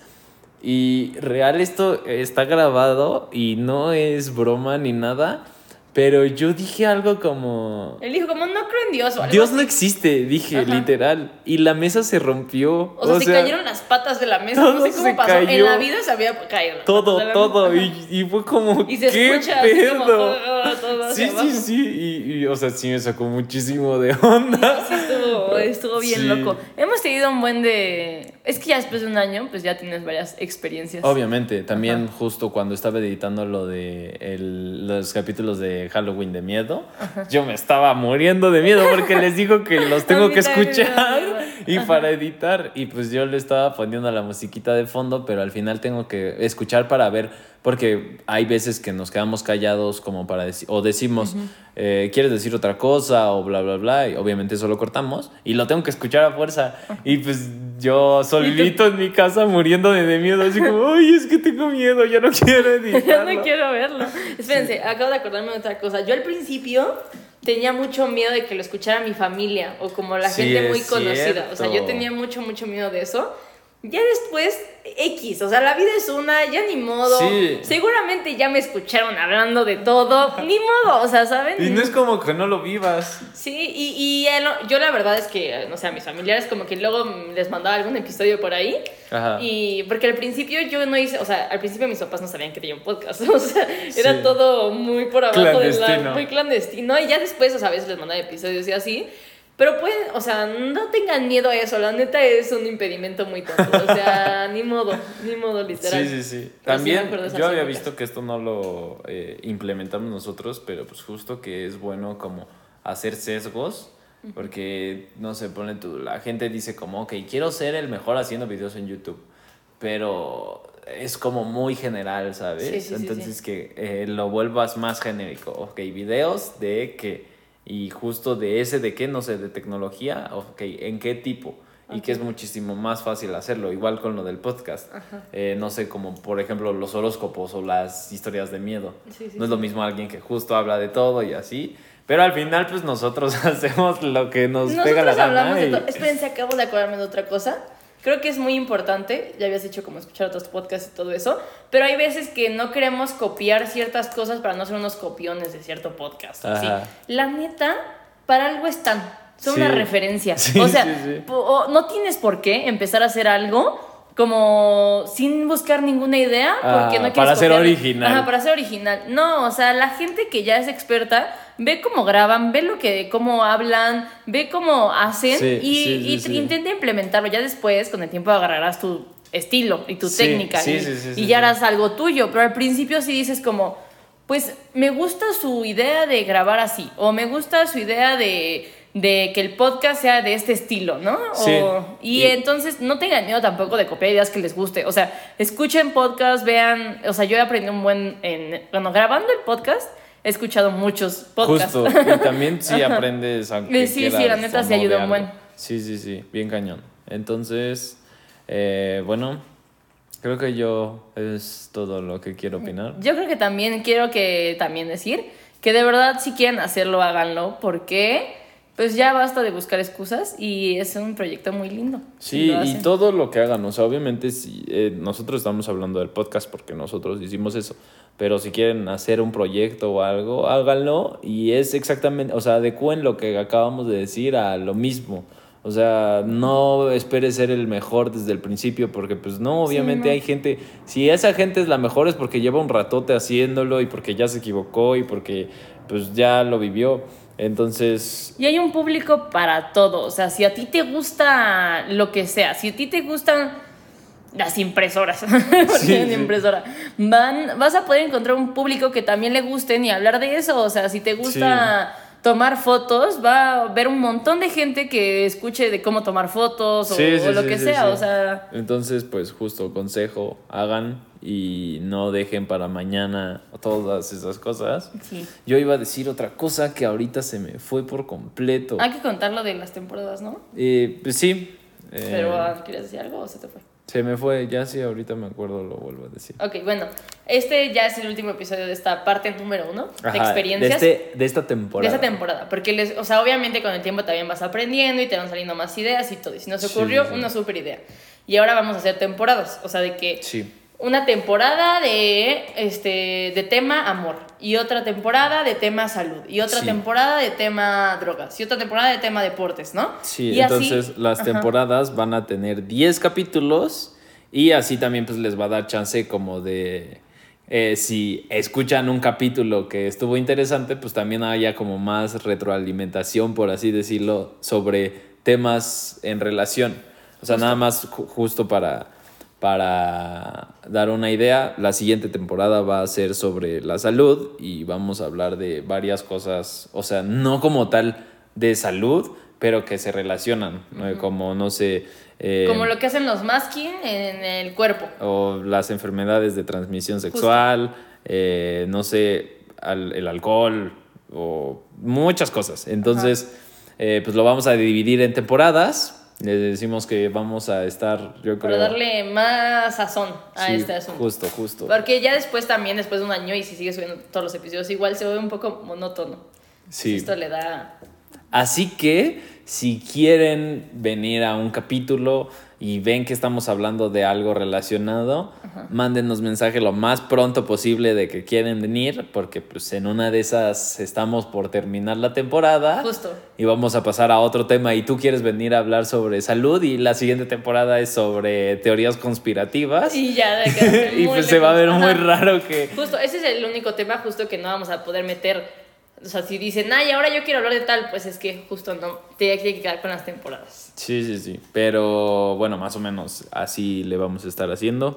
y real esto está grabado y no es broma ni nada, pero yo dije algo como... Él dijo, como no creo en Dios o algo Dios así. no existe, dije, Ajá. literal. Y la mesa se rompió. O sea, se cayeron las patas de la mesa. No todo sé cómo se pasó. En cayó. la vida se había caído. Todo, todo. Y, y fue como, Y se ¿qué escucha así pedo? como todo, todo Sí, sí, sí. Y, y, o sea, sí me sacó muchísimo de onda. Sí, estuvo, estuvo bien Sí. loco. Hemos tenido un buen de... Es que ya después de un año, pues ya tienes varias experiencias. Obviamente, también justo cuando estaba editando lo de el- los capítulos de Halloween de miedo, yo me estaba muriendo de miedo porque les digo que los tengo que escuchar y para editar. Y pues yo le estaba poniendo la musiquita de fondo, pero al final tengo que escuchar para ver, porque hay veces que nos quedamos callados como para decir, o decimos, eh, ¿quieres decir otra cosa? O bla, bla, bla. Y obviamente eso lo cortamos y lo tengo que escuchar a fuerza. Y pues yo solito en mi casa muriendo de, miedo, así como, ay, es que tengo miedo, ya no quiero Ya editarlo. no quiero verlo. Espérense, acabo de acordarme de otra cosa. Yo al principio tenía mucho miedo de que lo escuchara mi familia o como la Sí, gente muy conocida. O sea, yo tenía mucho, mucho miedo de eso. Ya después, X, o sea, la vida es una, ya ni modo. Sí. Seguramente ya me escucharon hablando de todo, ni modo, o sea, ¿saben? Y no es como que no lo vivas. Sí, y, y yo la verdad es que, no sé, a mis familiares como que luego les mandaba algún episodio por ahí. Ajá. Y porque al principio yo no hice, o sea, al principio mis papás no sabían que tenía un podcast, o sea, era Sí. todo muy por abajo de la, muy clandestino y ya después, o sea, a veces les mandaba episodios y así. Pero pueden, o sea, no tengan miedo a eso, la neta es un impedimento muy tonto, o sea, ni modo, ni modo literal. Sí, sí, sí. Pero También yo había visto que esto no lo eh, implementamos nosotros, pero pues justo que es bueno como hacer sesgos, porque no sé, pone tú, la gente dice como, ok, quiero ser el mejor haciendo videos en YouTube, pero es como muy general, ¿sabes? Sí, sí, Entonces que eh, lo vuelvas más genérico, ok, videos de qué, y justo de ese de qué, no sé, de tecnología, ok, ¿en qué tipo? Y que es muchísimo más fácil hacerlo, igual con lo del podcast. Eh, no sé, como por ejemplo los horóscopos o las historias de miedo. Sí, sí, no es lo mismo alguien que justo habla de todo y así. Pero al final, pues nosotros hacemos lo que nos Nosotros pega la gana. y, pues, Espérense, acabo de acordarme de otra cosa. Creo que es muy importante, ya habías dicho como escuchar otros podcasts y todo eso, pero hay veces que no queremos copiar ciertas cosas para no ser unos copiones de cierto podcast. Ajá. La neta, para algo están, son Sí. una referencia. Sí, o sea, sí, sí. o- no tienes por qué empezar a hacer algo como sin buscar ninguna idea, porque Ah, no quieres para ser original. Ajá, para ser original. No, o sea, la gente que ya es experta ve cómo graban, ve lo que, cómo hablan, ve cómo hacen Sí, y, sí, sí, y sí. intenta implementarlo. Ya después, con el tiempo, agarrarás tu estilo y tu técnica sí, y, sí, sí, y ya harás algo tuyo. Pero al principio sí dices como, pues me gusta su idea de grabar así, o me gusta su idea de, de que el podcast sea de este estilo, ¿no? O- Sí. y, Y- entonces no tengan miedo tampoco de copiar ideas que les guste. O sea, escuchen podcast, vean, o sea, yo he aprendido un buen, en, bueno, grabando el podcast, he escuchado muchos podcasts. Justo, y también sí aprendes aunque Sí, sí, la neta no ayuda un buen. Sí, sí, sí, bien cañón. Entonces, eh, bueno, creo que yo es todo lo que quiero opinar. Yo creo que también quiero que también decir que de verdad si quieren hacerlo, háganlo, porque pues ya basta de buscar excusas y es un proyecto muy lindo. Sí, y todo lo que hagan, o sea, obviamente si, eh, nosotros estamos hablando del podcast porque nosotros hicimos eso, pero si quieren hacer un proyecto o algo, háganlo y es exactamente, o sea, adecúen lo que acabamos de decir a lo mismo. O sea, no esperes ser el mejor desde el principio porque pues no, obviamente no. hay gente, si esa gente es la mejor es porque lleva un ratote haciéndolo y porque ya se equivocó y porque pues ya lo vivió. Entonces, Y hay un público para todo. O sea, si a ti te gusta lo que sea, si a ti te gustan las impresoras, porque Sí, hay una sí. impresora, van, vas a poder encontrar un público que también le gusten y hablar de eso. O sea, si te gusta tomar fotos, va a haber un montón de gente que escuche de cómo tomar fotos o, Sí, sí, o lo sí, que sea. O sea, Entonces, pues justo consejo, hagan y no dejen para mañana todas esas cosas. sí. Yo iba a decir otra cosa que ahorita se me fue por completo. Hay que contar lo de las temporadas, ¿no? Eh, pues sí, eh, Pero, ah, ¿quieres decir algo o se te fue? se me fue, ya sí, ahorita me acuerdo, lo vuelvo a decir. Ok, bueno, este ya es el último episodio de esta parte número uno de experiencias. De, este- de esta temporada. De esta temporada, porque les, o sea, obviamente con el tiempo también vas aprendiendo y te van saliendo más ideas y todo. Y si nos Sí, ocurrió, sí. una super idea. Y ahora vamos a hacer temporadas, o sea, de que Sí. Una temporada de este de tema amor y otra temporada de tema salud y otra Sí. temporada de tema drogas y otra temporada de tema deportes, ¿no? Sí, Y así- entonces las Ajá. temporadas van a tener 10 capítulos y así también pues les va a dar chance como de eh, si escuchan un capítulo que estuvo interesante pues también haya como más retroalimentación por así decirlo sobre temas en relación. O sea, nada más ju- justo para para dar una idea, la siguiente temporada va a ser sobre la salud y vamos a hablar de varias cosas, o sea, no como tal de salud, pero que se relacionan, ¿no? como no sé, eh, Como lo que hacen los masking en el cuerpo. o las enfermedades de transmisión sexual, eh, no sé, al- el alcohol o muchas cosas. Entonces, eh, pues lo vamos a dividir en temporadas. Les decimos que vamos a estar, yo creo... Para darle más sazón a Sí, este asunto. Justo, justo. Porque ya después también, después de un año y si sigues subiendo todos los episodios, igual se ve un poco monótono. Sí. Esto le da... Así que si quieren venir a un capítulo y ven que estamos hablando de algo relacionado, mándenos mensaje lo más pronto posible de que quieren venir, porque pues en una de esas estamos por terminar la temporada Justo. y vamos a pasar a otro tema y tú quieres venir a hablar sobre salud y la siguiente temporada es sobre teorías conspirativas Y ya de que y pues se va a ver muy raro que... Justo, ese es el único tema justo que no vamos a poder meter. O sea, si dicen, ay, ahora yo quiero hablar de tal, pues es que justo no, te hay que quedar con las temporadas. Sí, sí, sí. Pero bueno, más o menos así le vamos a estar haciendo.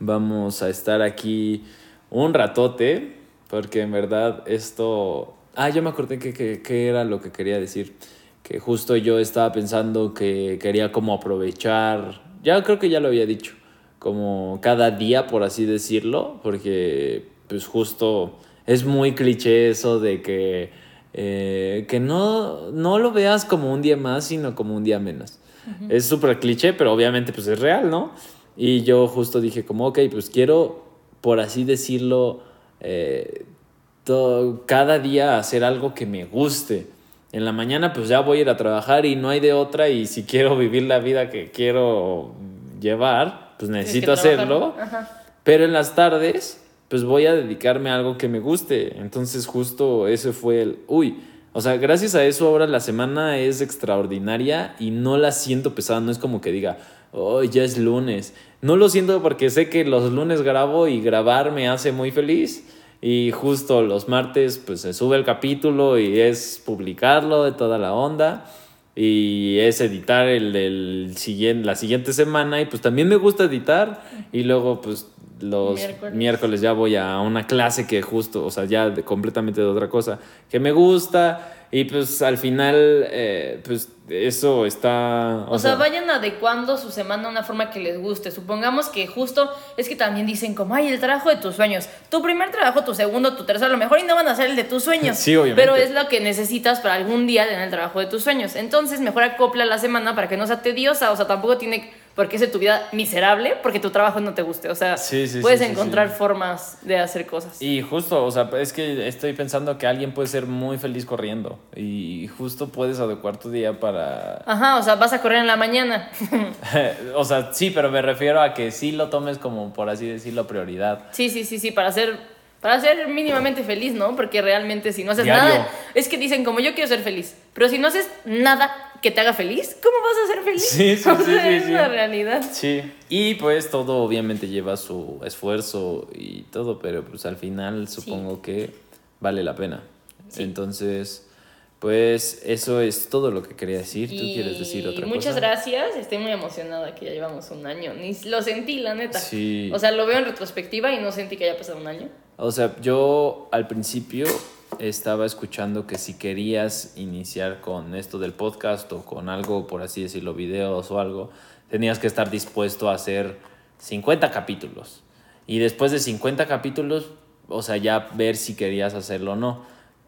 Vamos a estar aquí un ratote, porque en verdad esto... Ah, yo me acordé que, que, que era lo que quería decir. Que justo yo estaba pensando que quería como aprovechar, ya creo que ya lo había dicho, como cada día, por así decirlo, porque pues justo es muy cliché eso de que, eh, que no, no lo veas como un día más, sino como un día menos. Es súper cliché, pero obviamente pues es real, ¿no? Y yo justo dije como, ok, pues quiero, por así decirlo, eh, to- cada día hacer algo que me guste. En la mañana pues ya voy a ir a trabajar y no hay de otra y si quiero vivir la vida que quiero llevar, pues necesito hacerlo. Ajá. Pero en las tardes, pues voy a dedicarme a algo que me guste. Entonces justo ese fue el, uy, O sea, gracias a eso ahora la semana es extraordinaria y no la siento pesada. No es como que diga, hoy ya es lunes. No lo siento porque sé que los lunes grabo y grabar me hace muy feliz. Y justo los martes pues se sube el capítulo y es publicarlo de toda la onda. Y es editar el del siguiente, la siguiente semana. Y pues también me gusta editar. Y luego pues los Miércoles. miércoles. ya voy a una clase que justo, o sea, ya de- completamente de otra cosa que me gusta. Y pues al final, eh, pues eso está... O, sea, vayan adecuando su semana a una forma que les guste. Supongamos que justo es que también dicen como, ay, el trabajo de tus sueños. Tu primer trabajo, tu segundo, tu tercero, a lo mejor y no van a ser el de tus sueños. Sí, obviamente. Pero es lo que necesitas para algún día tener el trabajo de tus sueños. Entonces, mejor acopla la semana para que no sea tediosa. O sea, tampoco tiene por qué ser tu vida miserable porque tu trabajo no te guste. O sea, Sí, sí, puedes sí, encontrar formas de hacer cosas. Y justo, o sea, es que estoy pensando que alguien puede ser muy feliz corriendo y justo puedes adecuar tu día para... Ajá, o sea, vas a correr en la mañana. o sea, sí, pero me refiero a que sí lo tomes como, por así decirlo, prioridad. Sí, sí, sí, sí, para ser, para ser mínimamente feliz, ¿no? Porque realmente si no haces Diario. nada, es que dicen como yo quiero ser feliz, pero si no haces nada que te haga feliz, ¿cómo vas a ser feliz? Sí, sí, O sí, sea, sí, es sí. la realidad. Sí. Y pues todo obviamente lleva su esfuerzo y todo, pero pues al final supongo que vale la pena. Sí. Entonces, pues eso es todo lo que quería decir. ¿Tú Y quieres decir otra muchas cosa? gracias, estoy muy emocionada que ya llevamos un año, ni lo sentí, la neta. Sí. O sea, lo veo en retrospectiva y no sentí que haya pasado un año. O sea, yo al principio estaba escuchando que si querías iniciar con esto del podcast o con algo, por así decirlo, videos o algo, tenías que estar dispuesto a hacer 50 capítulos. Y después de 50 capítulos, o sea, ya ver si querías hacerlo o no.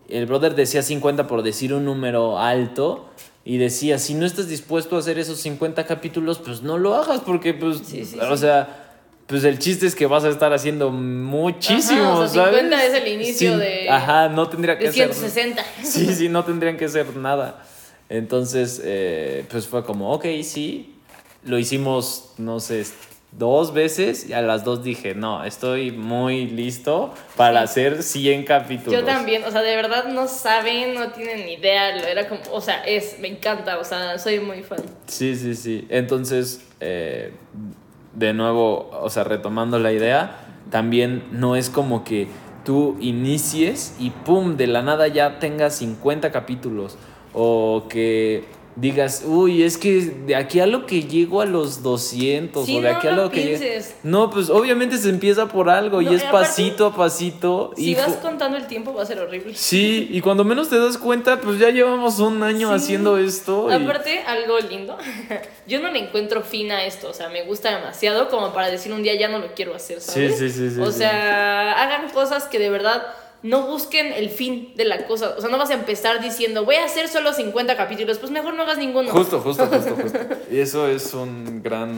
El brother decía 50 por decir un número alto y decía, si no estás dispuesto a hacer esos 50 capítulos, pues no lo hagas porque, pues, Sí, sí, o sí. sea, pues el chiste es que vas a estar haciendo muchísimo, Ajá, o sea, ¿sabes? 50 es el inicio Sin- de- Ajá, no tendría que De ser... 160. Sí, sí, no tendrían que ser nada. Entonces, eh, pues fue como, ok, sí. Lo hicimos, no sé, dos veces y a las dos dije, no, estoy muy listo para hacer 100 capítulos. Yo también, o sea, de verdad no saben, no tienen ni idea, lo era como, o sea, es, me encanta, o sea, soy muy fan. Sí, sí, sí. Entonces, eh, de nuevo, o sea, retomando la idea, también no es como que tú inicies y pum, de la nada ya tengas 50 capítulos. O que digas, uy, es que de aquí a lo que llego a los 200 Sí, o de no aquí a lo lo que pienses. No, pues obviamente se empieza por algo No, y es aparte, pasito a pasito. Si y vas contando el tiempo va a ser horrible. Sí, y cuando menos te das cuenta, pues ya llevamos un año Sí. haciendo esto. y- Aparte, algo lindo, yo no le encuentro fin a esto, o sea, me gusta demasiado como para decir un día ya no lo quiero hacer, ¿sabes? Sí, sí, sí, sí, O sea, hagan cosas que de verdad no busquen el fin de la cosa, o sea, no vas a empezar diciendo, voy a hacer solo 50 capítulos, pues mejor no hagas ninguno. Justo, justo, justo, justo. Y eso es un gran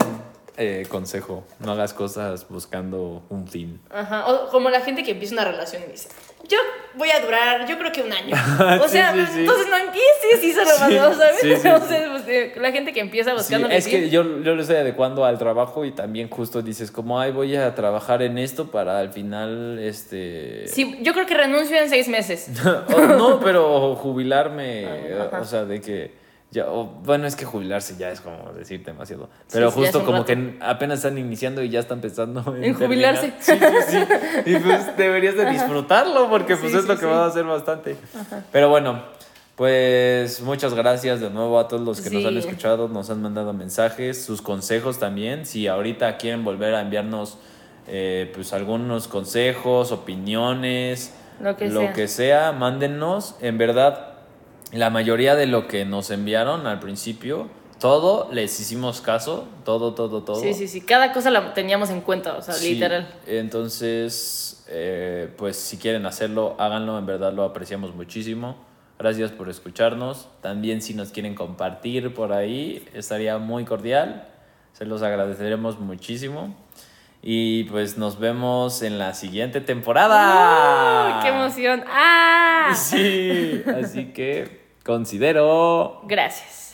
eh, consejo. No hagas cosas buscando un fin. Ajá, o como la gente que empieza una relación y dice, yo voy a durar, yo creo que un año. O Sí, sea, sí, sí. entonces no empieces y se lo mandó, ¿sabes? sea, pues, eh, la gente que empieza buscando es que yo, yo lo estoy adecuando al trabajo y también justo dices como, ay, voy a trabajar en esto para al final, este... Sí, yo creo que renuncio en seis meses. O no, pero jubilarme, Ajá. o sea, de que... Ya, o- bueno, es que jubilarse ya es como decir demasiado. Pero sí, justo como rato. que apenas están iniciando y ya están pensando en, En jubilarse. Sí, sí, sí. Y pues deberías de disfrutarlo porque pues es lo que vas a hacer bastante. Pero bueno, pues muchas gracias de nuevo a todos los que nos han escuchado, nos han mandado mensajes, sus consejos también. Si ahorita quieren volver a enviarnos eh, pues algunos consejos, opiniones, Lo que sea. que sea, mándennos. En verdad, la mayoría de lo que nos enviaron al principio, todo les hicimos caso, todo, todo, todo. Sí, sí, sí. Cada cosa la teníamos en cuenta, o sea, Sí, literal. Entonces, eh, pues si quieren hacerlo, háganlo, en verdad lo apreciamos muchísimo. Gracias por escucharnos. También si nos quieren compartir por ahí, estaría muy cordial. Se los agradeceremos muchísimo. Y pues nos vemos en la siguiente temporada. ¡Qué emoción! ¡Ah! Sí, así que considero. Gracias.